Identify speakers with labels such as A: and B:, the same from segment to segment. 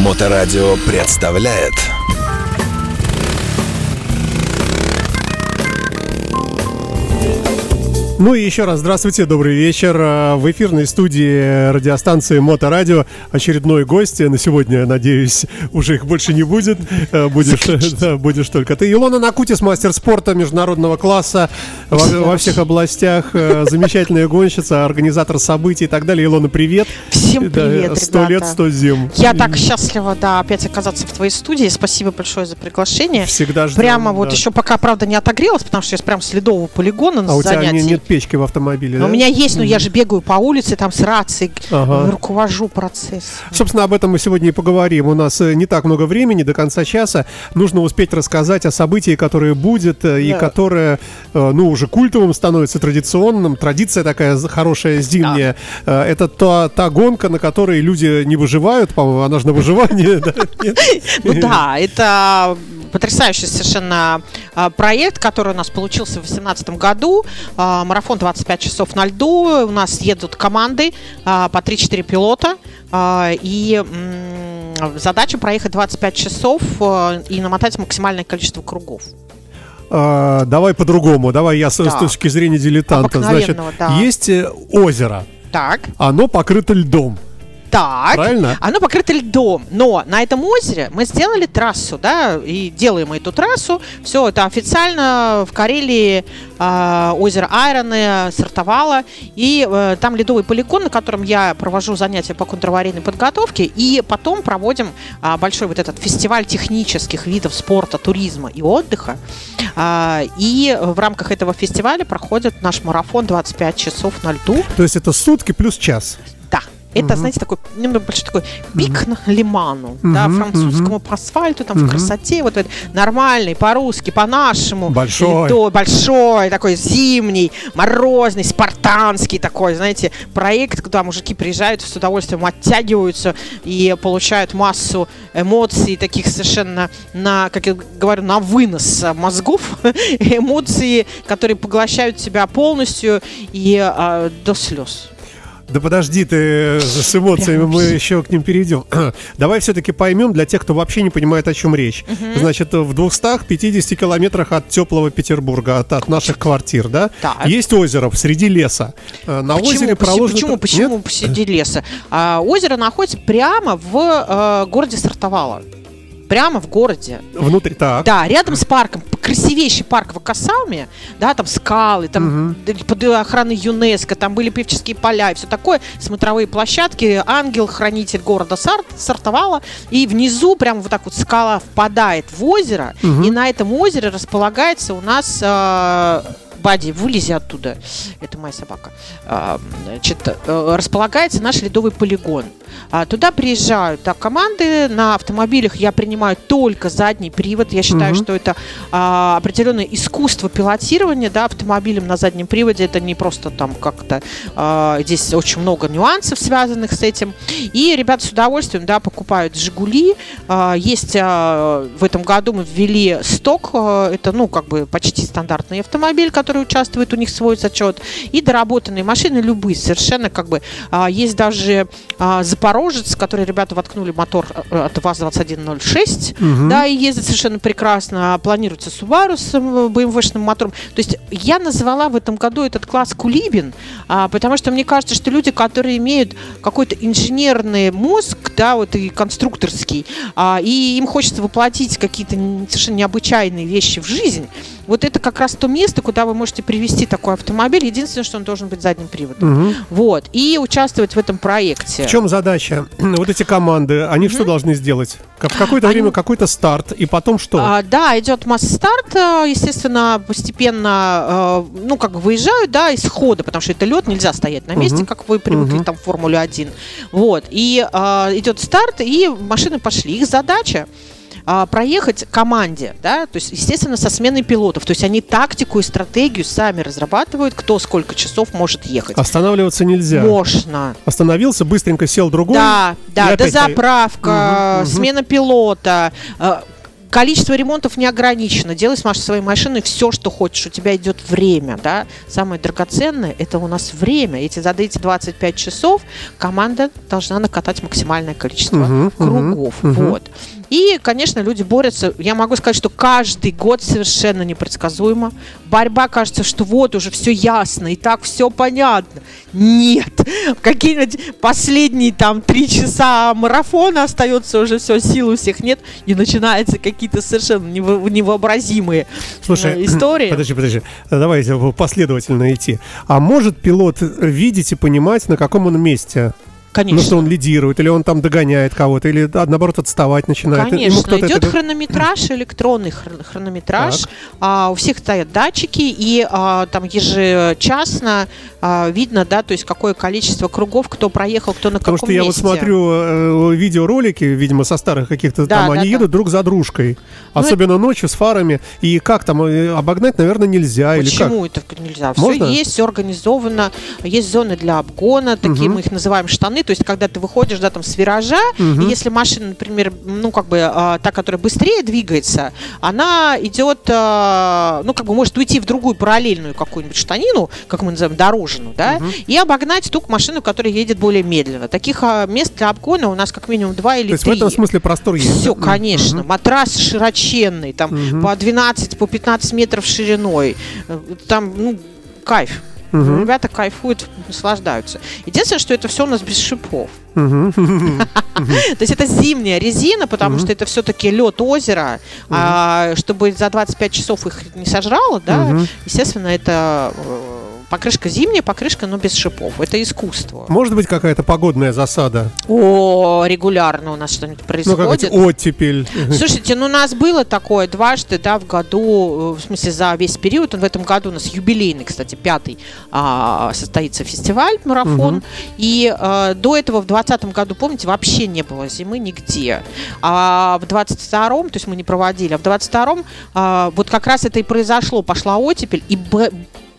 A: Моторадио представляет
B: Ну и еще раз здравствуйте, добрый вечер. Э, В эфирной студии радиостанции Моторадио очередной гость. На сегодня, надеюсь, уже их больше не будет. Э, Будешь, да, будешь только ты. Илона Накутис, мастер спорта международного класса во, во всех областях. Э, Замечательная гонщица, организатор событий и так далее. Илона, привет.
C: Всем привет,
B: Сто лет, сто зим.
C: Я так счастлива, да, опять оказаться в твоей студии. Спасибо большое за приглашение.
B: Всегда ждем,
C: Прямо вот
B: да.
C: еще пока, правда, не отогрелась, потому что я прям с ледового полигона на
B: А у тебя
C: занятии.
B: не- нет печки в автомобиле, да?
C: У меня есть, но я же бегаю по улице, там с рацией,
B: Ага.
C: руковожу процесс.
B: Собственно, об этом мы сегодня и поговорим. У нас э, не так много времени, до конца часа. Нужно успеть рассказать о событии, которое будет, э, и
C: Да.
B: которое, э, ну, уже культовым становится, традиционным. Традиция такая хорошая, зимняя. Э, Это та, та гонка, на которой люди не выживают, по-моему, она же на выживание. да?
C: Ну да, это потрясающий совершенно а, проект, который у нас получился в 2018 году. А, Марафон 25 часов на льду. У нас едут команды а, по 3-4 пилота. И задача проехать 25 часов и намотать максимальное количество кругов.
B: А, Давай по-другому. Давай я с с
C: Да.
B: точки зрения дилетанта. Значит,
C: да.
B: есть э, озеро.
C: Так,
B: Оно покрыто льдом.
C: Так.
B: Правильно?
C: Оно покрыто льдом, но на этом озере мы сделали трассу, да, и делаем эту трассу. Все это официально в Карелии а, озеро Айроны стартовало, и э, там ледовый полигон, на котором я провожу занятия по контраварийной подготовке, и потом проводим а, большой вот этот фестиваль технических видов спорта, туризма и отдыха. А, и в рамках этого фестиваля проходит наш марафон 25 часов на льду.
B: То есть это сутки плюс час.
C: Да. Это, знаете, такой немного большой такой пик на лиману, да,
B: Мгм,
C: французскому по асфальту, там
B: Мгм.
C: в красоте, вот это нормальный, по-русски, по-нашему.
B: Большой.
C: Ледой, большой, такой зимний, морозный, спартанский такой, знаете, проект, куда мужики приезжают с удовольствием, оттягиваются и получают массу эмоций, таких совершенно на, как я говорю, на вынос мозгов, эмоции, которые поглощают тебя полностью и а, до слез.
B: Да подожди ты с эмоциями,
C: Прям
B: мы
C: вообще.
B: еще к ним перейдем. Давай все-таки поймем для тех, кто вообще не понимает, о чем речь. Значит, в 250 километрах от теплого Петербурга, от, от наших квартир, да,
C: Так.
B: есть озеро среди леса. Э, На
C: Почему,
B: озере проложено...
C: почему,
B: Нет?
C: почему посреди леса? А, озеро находится прямо в э, городе Сартовало. Прямо в городе.
B: Внутри, так.
C: Да, рядом с парком, красивейший парк в Акасауме, да, там скалы, там д- под охраной ЮНЕСКО, там были певческие поля и все такое, смотровые площадки, ангел, хранитель города Сарт, Сартовала, и внизу прям вот так вот скала впадает в озеро, и на этом озере располагается у нас э, Бади, вылези оттуда. Это моя собака. А, Значит, э, располагается наш ледовый полигон. А, Туда приезжают да, команды на автомобилях. Я принимаю только задний привод. Я считаю,
B: Мгм.
C: что это а, определенное искусство пилотирования да, автомобилем на заднем приводе. Это не просто там как-то... а, здесь очень много нюансов, связанных с этим. И ребята с удовольствием да, покупают «Жигули». А, Есть а, в этом году мы ввели сток. а, Это, ну, как бы почти стандартный автомобиль, который участвует, у них свой зачет. И доработанные машины любые, совершенно как бы. а, Есть даже а, Запорожец, который ребята воткнули мотор э, от ВАЗ-2106.
B: Мгм.
C: Да, и ездит совершенно прекрасно. А Планируется Subaru с BMW-шным мотором. То есть я назвала в этом году этот класс Кулибин, потому что мне кажется, что люди, которые имеют какой-то инженерный мозг, да, вот и конструкторский, и им хочется воплотить какие-то совершенно необычайные вещи в жизнь, вот это как раз то место, куда вы можете привести такой автомобиль. Единственное, что он должен быть задним приводом.
B: Мгм.
C: Вот. И участвовать в этом проекте.
B: В чем задача? Вот эти команды, они что должны сделать? Как- В какое-то
C: Они-
B: время какой-то старт, и потом что?
C: А, да, идет масс-старт, э, естественно, постепенно, э, ну, как бы выезжают, да, из хода, потому что это лед, нельзя стоять на месте,
B: Мгм.
C: как вы привыкли
B: Мгм.
C: там в Формуле 1. Вот, и э, идет старт, и машины пошли. Их задача а, проехать команде, да, то есть, естественно, со сменой пилотов. То есть они тактику и стратегию сами разрабатывают, кто сколько часов может ехать.
B: Останавливаться нельзя.
C: Можно.
B: Остановился, быстренько сел другой.
C: Да, да, дозаправка,
B: Мгм, мгм.
C: смена пилота. э, количество ремонтов не ограничено. Делай с своей машиной все, что хочешь. У тебя идет время, да. Самое драгоценное – это у нас время. Эти за эти 25 часов команда должна накатать максимальное количество
B: мгм,
C: кругов.
B: мгм.
C: Вот. И, конечно, люди борются. Я могу сказать, что каждый год совершенно непредсказуемо. Борьба кажется, что вот уже все ясно, и так все понятно. Нет. Какие-нибудь последние там три часа марафона остается уже все, сил у всех нет. И начинаются какие-то совершенно нево- невообразимые
B: Слушай,
C: э, истории.
B: Подожди, подожди. Давайте последовательно идти. А может пилот видеть и понимать, на каком он месте?
C: Конечно.
B: Ну, что он лидирует, или он там догоняет кого-то, или наоборот отставать начинает.
C: Конечно, идет
B: это-
C: хронометраж, электронный хр- хронометраж.
B: Так.
C: А, у всех стоят датчики, и а, там ежечасно а, видно, да, то есть какое количество кругов, кто проехал, кто на
B: Потому
C: каком
B: что я вот
C: месте.
B: смотрю э, видеоролики, видимо, со старых каких-то
C: Да,
B: там,
C: да,
B: они
C: да.
B: едут друг за дружкой.
C: Ну,
B: Особенно ночью с фарами. И как там, э, обогнать, наверное, нельзя. Или как?
C: Почему это нельзя? Все
B: Можно?
C: есть, все организовано. Есть зоны для обгона, такие
B: Мгм.
C: мы их называем штаны. То есть, когда ты выходишь, да, там с виража,
B: Мгм.
C: и если машина, например, ну, как бы а, та, которая быстрее двигается, она идет, а, ну, как бы может уйти в другую параллельную какую-нибудь штанину, как мы называем, дорожную, да, и обогнать ту машину, которая едет более медленно. Таких а, мест для обгона у нас как минимум два или
B: То есть
C: три.
B: в этом смысле простор есть.
C: Все, конечно. Матрас широченный, там
B: Мгм.
C: по 12, по 15 метров шириной. Э, Там, ну, кайф.
B: Мгм.
C: Ребята кайфуют, наслаждаются. Единственное, что это все у нас без шипов. То есть это зимняя резина, потому что это все-таки лед озера. А чтобы за 25 часов их не сожрало, да, естественно, это э, покрышка зимняя, покрышка, но без шипов. Это искусство.
B: Может быть, какая-то погодная засада?
C: О, регулярно у нас что-нибудь
B: Ну,
C: происходит.
B: как оттепель.
C: Слушайте, ну у нас было такое дважды, да, в году, э, в смысле за весь период. В этом году у нас юбилейный, кстати, пятый а, состоится фестиваль, марафон.
B: Мгм.
C: И э, до этого в двадцатом году, помните, вообще не было зимы нигде. А в двадцать втором, то есть мы не проводили, а в двадцать втором вот как раз это и произошло, пошла оттепель, и б-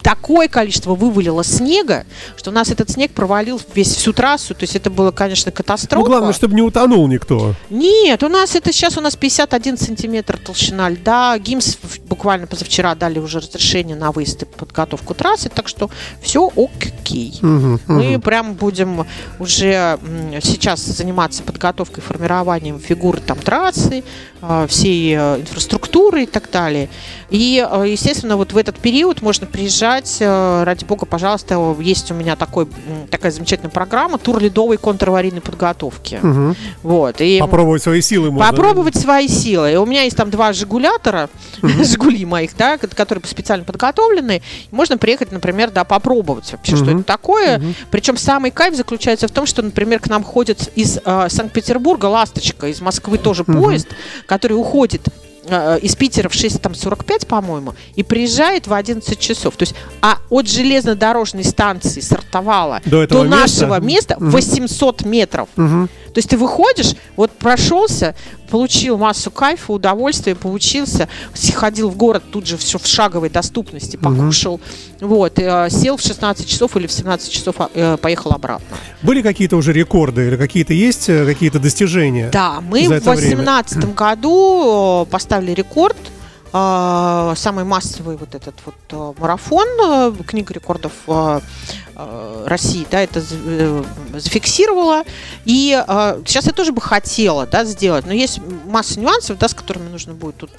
C: такое количество вывалило снега, что у нас этот снег провалил весь всю трассу, то есть это было, конечно,
B: Ну,
C: катастрофа.
B: главное, чтобы не утонул никто.
C: Нет, у нас это сейчас у нас 51 сантиметр толщина льда. ГИМС буквально позавчера дали уже разрешение на выезд и подготовку трассы, так что все окей.
B: Мгм,
C: Мы
B: мгм.
C: прям будем уже сейчас заниматься подготовкой, формированием фигуры там трассы, а, всей э, инфраструктуры и так далее. И, э, естественно, вот в этот период можно приезжать, э, ради бога, пожалуйста, есть у меня такой, такая замечательная программа тур ледовой контраварийной подготовки.
B: Мгм.
C: Вот. И
B: Попробовать свои силы можно.
C: Попробовать свои силы. И у меня есть там два жигулятора, жигули моих, да, ко- которые специально подготовлены. Можно приехать, например, да, попробовать вообще, что
B: Мгм.
C: это такое. Причем самый кайф заключается в том, что, например, к нам ходит из э, Санкт-Петербурга ласточка, из Москвы тоже поезд, который уходит из Питера в 6.45, по-моему, и приезжает в 11 часов. То есть, а от железнодорожной станции Сартовала
B: До места?
C: нашего места
B: Мгм.
C: 800 метров.
B: Мгм.
C: То есть ты выходишь, вот прошелся, получил массу кайфа, удовольствия, поучился, сходил в город тут же все в шаговой доступности, покушал, вот, и, э, сел в 16 часов или в 17 часов а, э, поехал обратно.
B: Были какие-то уже рекорды или какие-то есть э, какие-то достижения?
C: Да, мы в
B: это время.
C: 2018 году э, поставили рекорд. Э, Самый массовый вот этот вот э, марафон, э, книга рекордов э, России, да, это за- зафиксировала. И сейчас я тоже бы хотела, да, сделать, но есть масса нюансов, да, с которыми нужно будет тут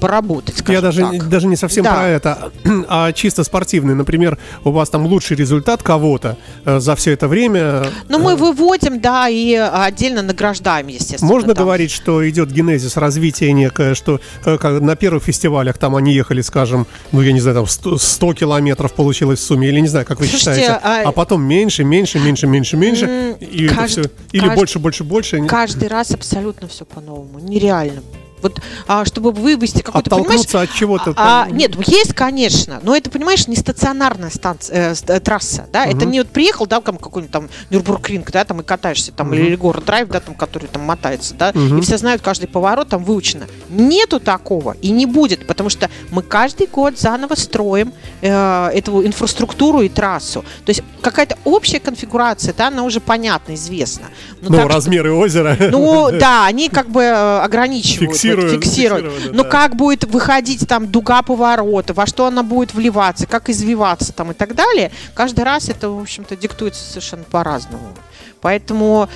C: поработать.
B: Я даже,
C: так.
B: даже не совсем
C: Да.
B: про это, а чисто спортивный. Например, у вас там лучший результат кого-то за все это время.
C: Но мы выводим, да, и отдельно награждаем, естественно.
B: Можно
C: там.
B: говорить, что идет генезис развития некое, что на первых фестивалях там они ехали, скажем, ну я не знаю, там 100, 100 километров получилось в сумме, или не знаю, как вы
C: Слушайте,
B: считаете,
C: а-
B: а потом меньше, меньше, меньше, меньше, меньше, и
C: кажд-
B: все, или
C: кажд-
B: больше, больше, больше.
C: Каждый раз абсолютно все по-новому. Нереально. Вот, а, чтобы вывести какой-то,
B: Оттолкнуться от чего-то.
C: а,
B: там.
C: нет, есть, конечно, но это, понимаешь, не стационарная станция, э, э, трасса, да, это не вот приехал, да, там какой-нибудь там Нюрбургринг, да, там и катаешься, там, или город драйв, да, там, который там мотается, да, и все знают каждый поворот, там выучено. Нету такого и не будет, потому что мы каждый год заново строим э, эту инфраструктуру и трассу. То есть какая-то общая конфигурация, да, она уже понятна, известна.
B: Но ну, так, размеры озера.
C: Ну, да, они как бы э, ограничивают,
B: фиксируют.
C: Вот, фиксируют. Но да. как будет выходить там дуга поворота, во что она будет вливаться, как извиваться там и так далее, каждый раз это, в общем-то, диктуется совершенно по-разному. Поэтому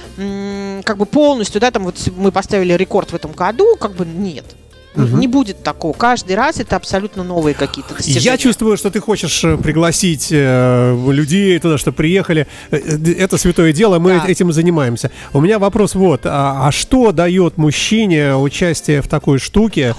C: как бы полностью, да, там вот мы поставили рекорд в этом году, как бы нет. Угу. Не будет такого. Каждый раз это абсолютно новые какие-то достижения.
B: Я чувствую, что ты хочешь э, пригласить э, людей туда, что приехали. Э, это святое дело, мы да. этим занимаемся. У меня вопрос вот. А, а что дает мужчине участие в такой штуке?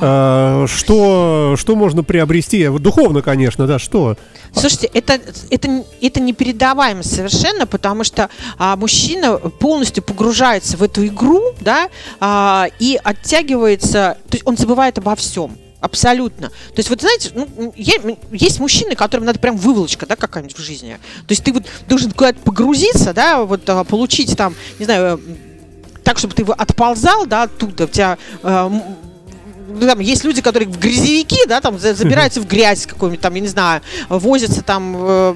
B: Э, что, что можно приобрести? Духовно, конечно, да, что?
C: Слушайте, это, это, это непередаваемо совершенно, потому что а, мужчина полностью погружается в эту игру, да, а, и оттягивается, то есть он забывает обо всем. Абсолютно. То есть, вот знаете, ну, есть мужчины, которым надо прям выволочка, да, какая-нибудь в жизни. То есть ты вот должен куда-то погрузиться, да, вот а, получить там, не знаю, так, чтобы ты отползал, да, оттуда, у тебя э, там, есть люди, которые в грязевики, да, там забираются в грязь какую-нибудь, там, я не знаю, возятся там э,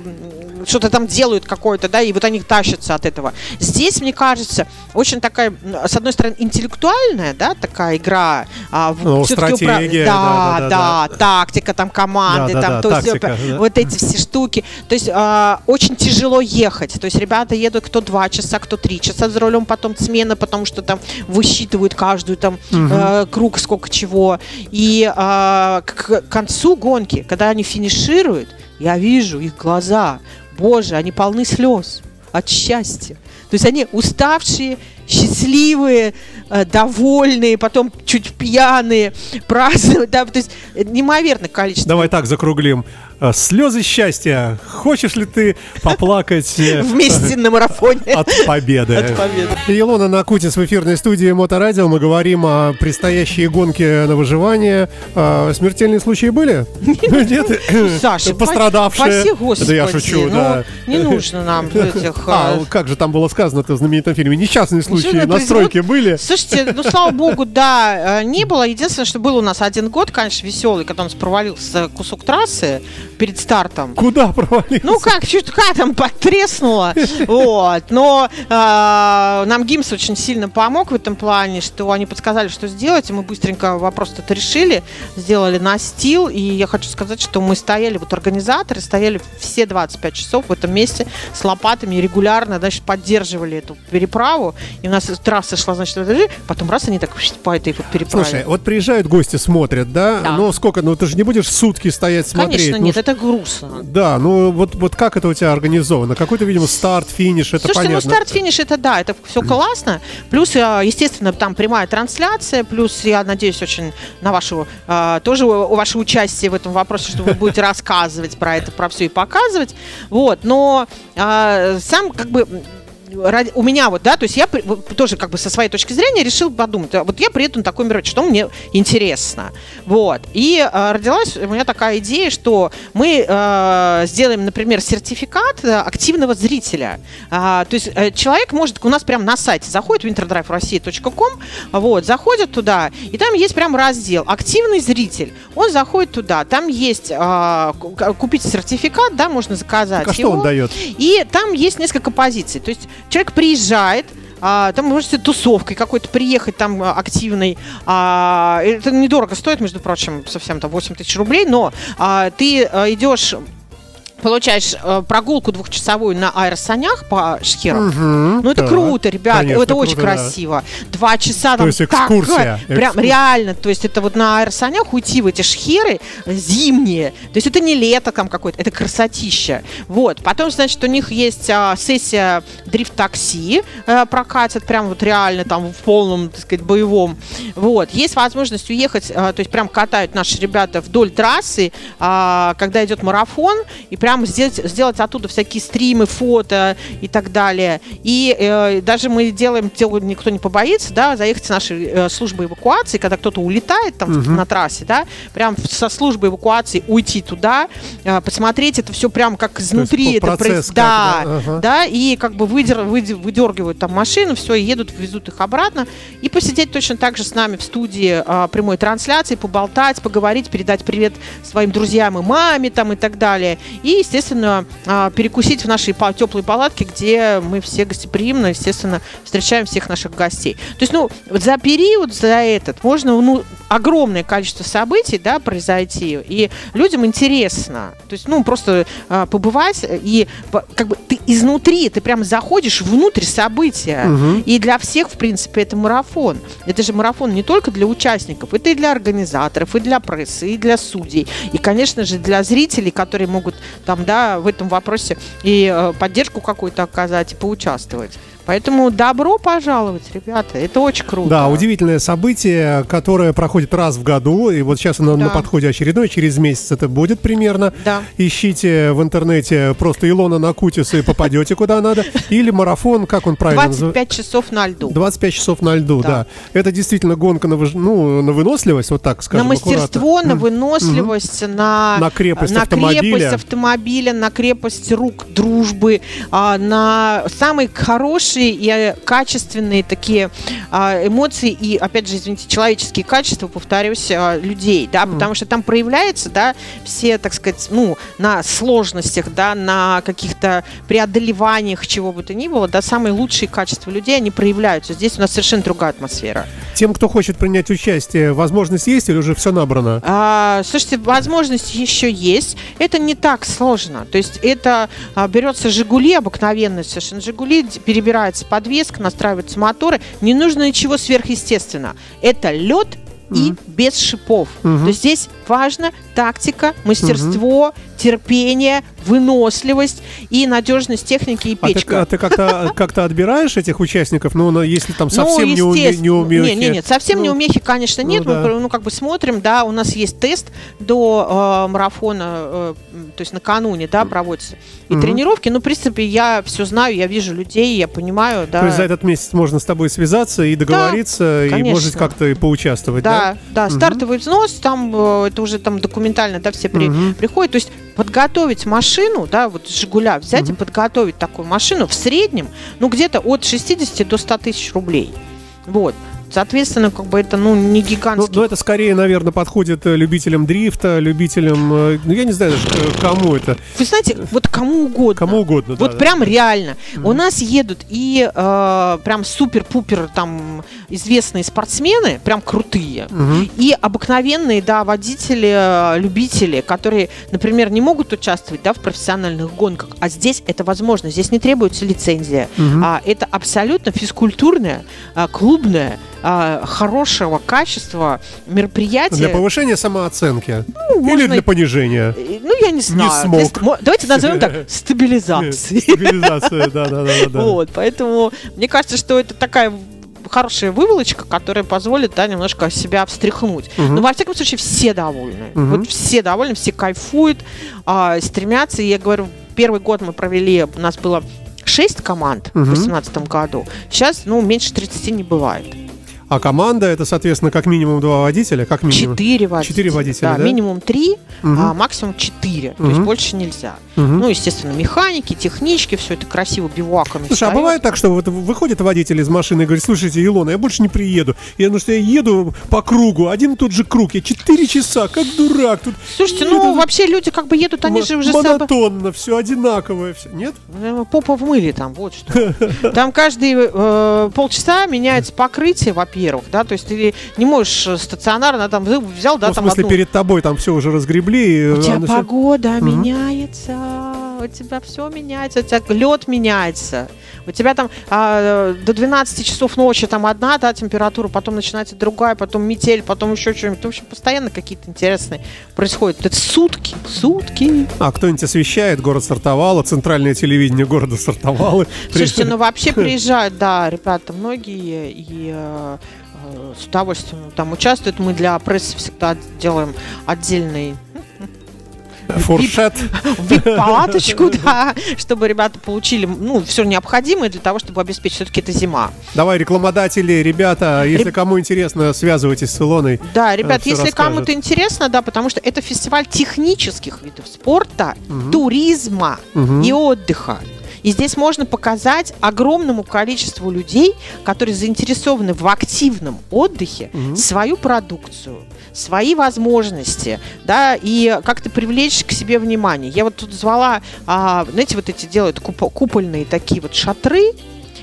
C: что-то там делают какое-то, да, и вот они тащатся от этого. Здесь, мне кажется, очень такая, с одной стороны, интеллектуальная, да, такая игра.
B: А, ну, стратегия,
C: управ... да, да, да, да, да, тактика там команды, да, там, да, то тактика, есть, да. вот эти все штуки. То есть а, очень тяжело ехать. То есть ребята едут кто два часа, кто три часа за рулем, потом смена, потому что там высчитывают каждую там угу. э, круг, сколько чего. И э, к концу гонки, когда они финишируют, я вижу их глаза, Боже, они полны слез от счастья. То есть они уставшие, счастливые, э, довольные, потом чуть пьяные, празднуют. Да, то есть неимоверное количество.
B: Давай так закруглим. Э, слезы счастья. Хочешь ли ты поплакать
C: э, вместе на марафоне
B: от победы? От победы. Илона Накутис в эфирной студии Моторадио. Мы говорим о предстоящей гонке на выживание. А, смертельные случаи были?
C: Нет. Саша,
B: пострадавшие.
C: Да
B: я шучу,
C: ну, да. Не нужно нам этих.
B: А как же там было сказано в знаменитом фильме? Несчастные случаи на стройке были?
C: Слушайте, ну слава богу, да, не было. Единственное, что был у нас один год, конечно, веселый, когда у нас провалился кусок трассы перед стартом.
B: Куда провалился?
C: Ну как, чутка там потреснуло. Вот. Но э, нам ГИМС очень сильно помог в этом плане, что они подсказали, что сделать, и мы быстренько вопрос это решили, сделали настил, и я хочу сказать, что мы стояли, вот организаторы стояли все 25 часов в этом месте с лопатами регулярно, значит, поддерживали эту переправу, и у нас трасса шла, значит, потом раз они так по этой вот переправе.
B: Слушай, вот приезжают гости, смотрят, да? да. Ну сколько, ну ты же не будешь сутки стоять смотреть.
C: Конечно,
B: ну,
C: нет, это грустно.
B: Да, ну вот, вот как это у тебя организовано? Какой-то, видимо, старт, финиш, это
C: Слушайте,
B: понятно.
C: ну старт, финиш, это да, это все классно. Плюс, э, естественно, там прямая трансляция, плюс, я надеюсь, очень на вашу, э, тоже ваше участие в этом вопросе, что вы будете рассказывать про это, про все и показывать. Вот, но э, сам как бы ради, у меня вот, да, то есть я тоже как бы со своей точки зрения решил подумать, а вот я приеду на такой мероприятие, что мне интересно, вот, и э, родилась у меня такая идея, что мы э, сделаем, например, сертификат э, активного зрителя, э, то есть э, человек может у нас прямо на сайте заходит в interdriverossiya.com, вот, заходит туда, и там есть прям раздел активный зритель, он заходит туда, там есть э, купить сертификат, да, можно заказать
B: так, а его, что он дает?
C: и там есть несколько позиций, то есть человек приезжает, а, там можете тусовкой какой-то приехать там а, активной. А, это недорого стоит, между прочим, совсем там 8 тысяч рублей, но ты а, идешь получаешь э, прогулку двухчасовую на аэросанях по Шхеру. Угу, ну, это да, круто, ребят. Конечно, это очень круто, красиво. Да. Два часа там. То
B: есть экскурсия.
C: Так, прям реально. То есть это вот на аэросанях уйти в эти шхеры зимние. То есть это не лето там какое-то, это красотища. Вот. Потом, значит, у них есть а, сессия дрифт-такси а, прокатят прям вот реально там в полном, так сказать, боевом. Вот. Есть возможность уехать, а, то есть прям катают наши ребята вдоль трассы, а, когда идет марафон, и прям прямо сделать, сделать оттуда всякие стримы, фото и так далее. И э, даже мы делаем, делаем, никто не побоится, да, заехать с нашей э, службы эвакуации, когда кто-то улетает там
B: Мгм.
C: на трассе, да, прям со службы эвакуации уйти туда, э, посмотреть это все прям как изнутри. это
B: процесс
C: проис-
B: как,
C: да,
B: да, ага.
C: да, и как бы выдер, выд- выдергивают там машину, все, едут, везут их обратно, и посидеть точно так же с нами в студии а, прямой трансляции, поболтать, поговорить, передать привет своим друзьям и маме там и так далее. И, естественно, а, перекусить в нашей теплой палатке, где мы все гостеприимно, естественно, встречаем всех наших гостей. То есть, ну, за период, за этот, можно, ну, огромное количество событий, да, произойти, и людям интересно. То есть, ну, просто а, побывать, и как бы ты изнутри, ты прям заходишь внутрь события.
B: Мгм.
C: И для всех, в принципе, это марафон. Это же марафон не только для участников, это и для организаторов, и для прессы, и для судей, и, конечно же, для зрителей, которые могут там, да, в этом вопросе и э, поддержку какую-то оказать, и поучаствовать. Поэтому добро пожаловать, ребята, это очень круто.
B: Да, удивительное событие, которое проходит раз в году, и вот сейчас оно на
C: Да.
B: подходе очередной, через месяц это будет примерно.
C: Да.
B: Ищите в интернете просто Илона Накутис и попадете куда надо. Или марафон, как он правильно называется?
C: 25 часов на льду.
B: 25 часов на льду, да.
C: Да.
B: Это действительно гонка на, выж- ну, на выносливость, вот так скажем.
C: на мастерство,
B: аккуратно.
C: на выносливость, на,
B: На крепость
C: на
B: автомобиля.
C: крепость автомобиля, на крепость рук, дружбы, а, на самые хорошие и э, качественные такие а, эмоции и, опять же, извините, человеческие качества, повторюсь, а, людей, да, потому что там проявляется, да, все, так сказать, ну, на сложностях, да, на каких-то преодолеваниях чего бы то ни было, да, самые лучшие качества людей, они проявляются. Здесь у нас совершенно другая атмосфера.
B: Тем, кто хочет принять участие, возможность есть или уже все набрано?
C: А, слушайте, возможность еще есть. Это не так сложно. То есть это а, берется Жигули, обыкновенный совершенно Жигули, д- перебирается подвеска, настраиваются моторы. Не нужно ничего сверхъестественно. Это лед и без шипов.
B: Мгм.
C: То есть здесь важно тактика, мастерство, терпение, выносливость и надежность техники и
B: А ты,
C: печка.
B: а ты как-то как отбираешь этих участников? Ну, ну, если там совсем не, уме,
C: естественно.
B: не умехи.
C: Нет, нет, нет, совсем не
B: Ну,
C: умехи, конечно,
B: ну
C: нет.
B: да.
C: Мы ну, как бы смотрим, да, у нас есть тест до э, марафона, э, то есть накануне, да, проводится. И
B: Мгм.
C: тренировки, ну, в принципе, я все знаю, я вижу людей, я понимаю, да.
B: То есть за этот месяц можно с тобой связаться и договориться, и
C: конечно.
B: может как-то и поучаствовать, да?
C: Да, да, стартовый взнос, там э, это уже там документально, да, все при-
B: Мгм.
C: приходят. То есть подготовить машину, да, вот Жигуля, взять и
B: Мгм.
C: подготовить такую машину в среднем, ну, где-то от 60 до 100 тысяч рублей. Вот. Соответственно, как бы это, ну, не
B: Ну,
C: гигантский
B: ну, это скорее, наверное, подходит э, любителям дрифта, любителям, э, ну, я не знаю даже, кому это,
C: Вы знаете, вот кому угодно.
B: кому угодно. да,
C: Вот
B: да.
C: прям реально. У нас едут и э, прям супер-пупер там известные спортсмены, прям крутые.
B: Мгм.
C: И обыкновенные, да, водители, э, любители, которые, например, не могут участвовать, да, в профессиональных гонках, а здесь это возможно, здесь не требуется лицензия.
B: Мгм.
C: А, это абсолютно физкультурное, а, а, хорошего качества мероприятие.
B: Для повышения самооценки.
C: Ну,
B: Или
C: можно
B: для понижения.
C: Э, Ну, я не знаю.
B: смог.
C: Для ст- мо- Давайте назовем так стабилизацией.
B: Стабилизация, да, да, да.
C: Вот, поэтому мне кажется, что это такая хорошая выволочка, которая позволит, да, немножко себя встряхнуть.
B: Мгм.
C: Но во всяком случае все довольны.
B: Мгм.
C: Вот все довольны, все кайфуют, а, стремятся. И я говорю, первый год мы провели, у нас было 6 команд
B: Мгм.
C: в 2018 году. Сейчас, ну, меньше 30 не бывает.
B: А команда это, соответственно, как минимум два водителя, как минимум.
C: Четыре водителя.
B: Четыре водителя, да?
C: минимум три,
B: Мгм.
C: а максимум четыре. То есть больше нельзя.
B: Мгм.
C: Ну, естественно, механики, технички, все это красиво бивуаками
B: Слушай, а
C: встаёт.
B: бывает так, что вот выходит водитель из машины и говорит, слушайте, Илона, я больше не приеду. Я, ну что я еду по кругу, один и тот же круг, я четыре часа, как дурак. Тут
C: Слушайте,
B: Это
C: ну, вообще люди как бы едут, они
B: мо-
C: же уже собой-
B: монотонно, все одинаковое. Все. Нет?
C: Э, Попа в мыле там, вот что. Там каждые э, полчаса меняется покрытие, во-первых, да, то есть ты не можешь э, стационарно там взял, да,
B: Ну, в
C: там
B: смысле,
C: одну-
B: перед тобой там все уже разгребли.
C: У тебя
B: оно всё-
C: погода
B: Мгм.
C: меняется, у тебя все меняется, у тебя лед меняется, у тебя там а, до 12 часов ночи там одна да, температура, потом начинается другая, потом метель, потом еще что-нибудь. В общем, постоянно какие-то интересные происходят. Это сутки, сутки.
B: А кто-нибудь освещает, город стартовало, центральное телевидение города стартовало.
C: Слушайте, ну вообще приезжают, да, ребята, многие и э, э, с удовольствием там участвуют. Мы для прессы всегда делаем отдельный
B: Фуршет.
C: вип-палаточку, да, чтобы ребята получили, ну, все необходимое для того, чтобы обеспечить. Все-таки это зима.
B: Давай, рекламодатели, ребята, если кому интересно, связывайтесь с Илоной.
C: Да, ребят, если кому-то интересно, да, потому что это фестиваль технических видов спорта, туризма и отдыха. И здесь можно показать огромному количеству людей, которые заинтересованы в активном отдыхе, свою продукцию, свои возможности, да, и как-то привлечь к себе внимание. Я вот тут звала, а, знаете, вот эти делают купо- купольные такие вот шатры.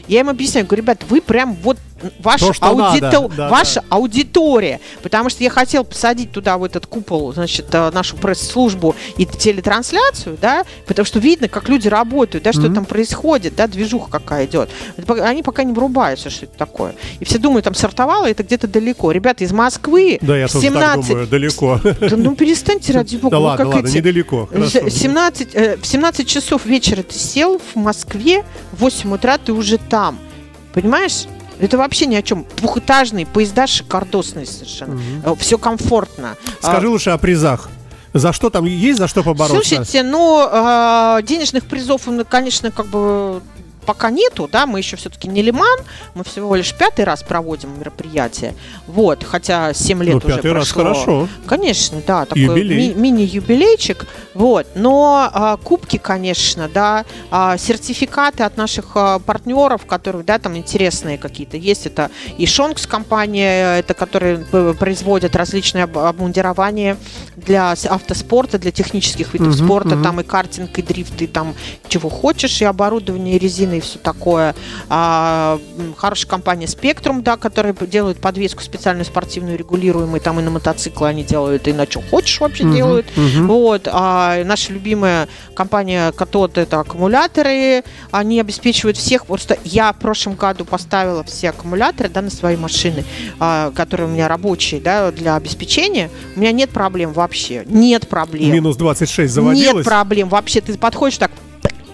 C: Я им объясняю, говорю, ребят, вы прям вот ваша,
B: То,
C: аудито-
B: да,
C: ваша аудитория. Потому что я хотел посадить туда в этот купол, значит, э, нашу пресс-службу и телетрансляцию, да, потому что видно, как люди работают, да, что там происходит, да, движуха какая идет. Они пока не врубаются, что это такое. И все думают, там сортовало, это где-то далеко. Ребята из Москвы
B: Да, я
C: в
B: тоже так
C: 17...
B: думаю, далеко.
C: Да ну перестаньте, ради бога.
B: Да
C: вы
B: ладно,
C: как
B: ладно,
C: эти-
B: недалеко.
C: Э,
B: хорошо.
C: 17, э, в 17 часов вечера ты сел в Москве, в 8 утра ты уже там. Понимаешь? Это вообще ни о чем. Двухэтажные поезда шикардосные совершенно. Все комфортно.
B: Скажи лучше о призах. За что там есть за что
C: А,
B: побороться?
C: Слушайте, ну, э, денежных призов, ну, конечно, как бы пока нету, да, мы еще все-таки не Лиман, мы всего лишь пятый раз проводим мероприятие, вот, хотя 7 лет
B: Ну,
C: уже
B: пятый раз
C: прошло.
B: хорошо.
C: Конечно, да, такой
B: Юбилей.
C: ми- мини-юбилейчик. Вот. Но а, кубки, конечно, да, а, сертификаты от наших а, партнеров, которые, да, там интересные какие-то есть. Это и Шонкс компания, это которые п- производят различные об- обмундирования для автоспорта, для технических видов
B: Мгм,
C: спорта.
B: мгм.
C: Там и картинг, и дрифт, и там чего хочешь, и оборудование, и резины, и все такое. А, хорошая компания Spectrum, да, которая делает подвеску специальную спортивную, регулируемую, там и на мотоциклы они делают, и на что хочешь вообще
B: Мгм,
C: делают.
B: мгм.
C: Вот, а наша любимая компания Катод это аккумуляторы, они обеспечивают всех. Просто я в прошлом году поставила все аккумуляторы, да, на свои машины, а, которые у меня рабочие, да, для обеспечения. У меня нет проблем вообще, нет проблем.
B: Минус 26 заводилось.
C: Нет проблем вообще. Ты подходишь так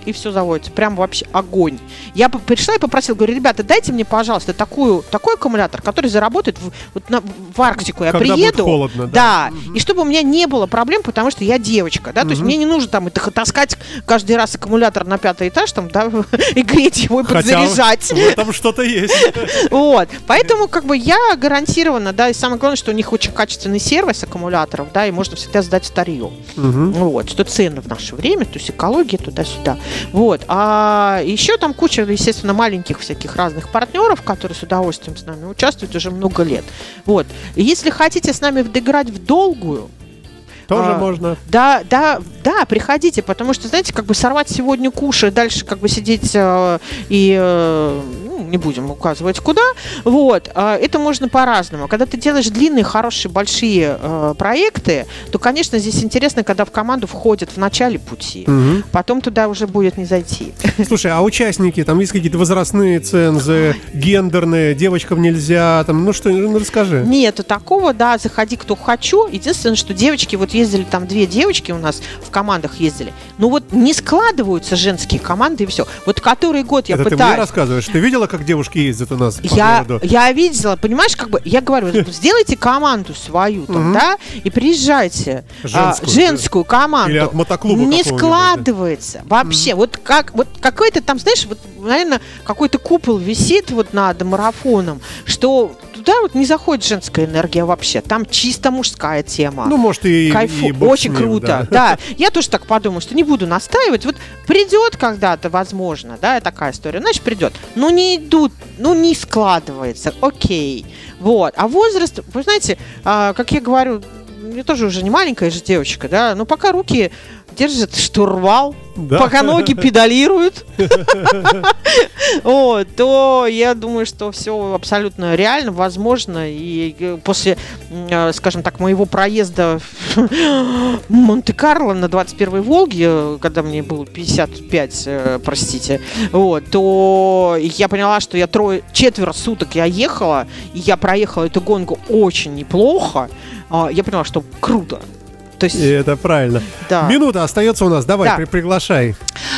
C: и все заводится. Прям вообще огонь. Я пришла и попросила, говорю, ребята, дайте мне, пожалуйста, такую, такой аккумулятор, который заработает в, вот на- в Арктику. Я
B: Когда будет
C: приеду.
B: холодно, да.
C: Да. И чтобы у меня не было проблем, потому что я девочка, да, то есть мне не нужно там это таскать каждый раз аккумулятор на пятый этаж, там, да, и греть его и
B: Хотя
C: подзаряжать.
B: в этом что-то есть.
C: Вот. Поэтому, как бы, я гарантированно, да, и самое главное, что у них очень качественный сервис аккумуляторов, да, и можно всегда сдать старье.
B: Мгм.
C: Вот, что ценно в наше время, то есть экология туда-сюда. Вот. А еще там куча, естественно, маленьких всяких разных партнеров, которые с удовольствием с нами участвуют уже много лет. Вот. И если хотите с нами играть в долгую,
B: Тоже
C: А,
B: можно.
C: да, да, да, приходите, потому что, знаете, как бы сорвать сегодня куш и дальше как бы сидеть э, и э, ну, не будем указывать куда. Вот, э, это можно по-разному. Когда ты делаешь длинные, хорошие, большие э, проекты, то, конечно, здесь интересно, когда в команду входят в начале пути.
B: Мгм.
C: Потом туда уже будет не зайти.
B: Слушай, а участники, там есть какие-то возрастные цензы, гендерные, девочкам нельзя, там, ну что, ну расскажи.
C: Нет, такого, да, заходи кто хочу. Единственное, что девочки, вот ездили там две девочки у нас в командах ездили. Ну вот не складываются женские команды и все. Вот который год я
B: Это ты мне
C: пытаюсь.
B: рассказываешь. Ты видела, как девушки ездят у нас по
C: Я,
B: городу?
C: я видела, понимаешь, как бы, я говорю, сделайте команду свою там, да, и приезжайте. а,
B: Женскую,
C: женскую команду.
B: Или от мотоклуба
C: Не складывается вообще. Вот как, вот какой-то там, знаешь, вот, наверное, какой-то купол висит вот над марафоном, что туда вот не заходит женская энергия вообще. Там чисто мужская тема.
B: Ну, может, и,
C: Кайфу,
B: и
C: очень
B: ним,
C: круто.
B: да.
C: Да. я тоже так подумала, что не буду настаивать. Вот придет когда-то, возможно, да, такая история, значит придет. Ну не идут, ну не складывается, окей. Вот. А возраст, вы знаете, а, как я говорю, я тоже уже не маленькая же девочка, да, но пока руки держат штурвал,
B: Да.
C: пока ноги педалируют, то я думаю, что все абсолютно реально, возможно. И э, после, э, скажем так, моего проезда в Монте-Карло на 21-й Волге, когда мне было 55, э, простите, вот, то я поняла, что я трое, четверо суток я ехала, и я проехала эту гонку очень неплохо. А, Я поняла, что круто. То есть,
B: И это правильно.
C: да.
B: Минута остается у нас. Давай,
C: Да.
B: при- приглашай.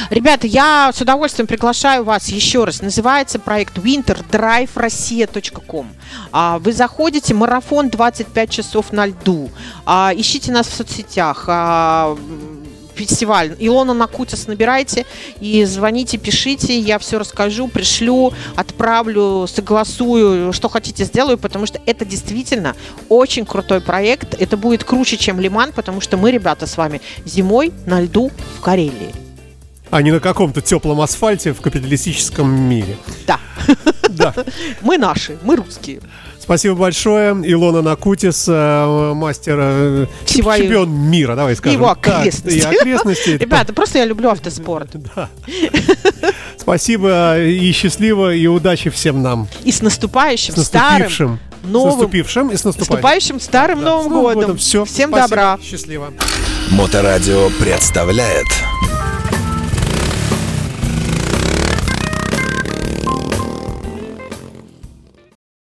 C: Ребята, я с удовольствием приглашаю вас еще раз. Называется проект winterdriverossiya.com. А, Вы заходите, марафон 25 часов на льду. А, Ищите нас в соцсетях. Фестиваль. Илона Накутис набирайте и звоните, пишите, я все расскажу, пришлю, отправлю, согласую, что хотите сделаю, потому что это действительно очень крутой проект. Это будет круче, чем Лиман, потому что мы, ребята, с вами зимой на льду в Карелии.
B: А не на каком-то теплом асфальте в капиталистическом мире.
C: Да.
B: Да.
C: Мы наши, мы русские.
B: Спасибо большое. Илона Накутис, э, мастер, э,
C: Всего-
B: чемпион мира, давай скажем.
C: Его
B: так.
C: окрестности.
B: И окрестности.
C: Ребята, просто я люблю автоспорт.
B: Да. Спасибо и счастливо, и удачи всем нам.
C: И с наступающим,
B: С наступившим.
C: старым, новым,
B: С наступившим и с
C: с
B: наступающим.
C: наступающим старым
B: Да,
C: Новым
B: с Новым
C: годом.
B: Все.
C: Всем добра.
B: Счастливо.
A: Моторадио представляет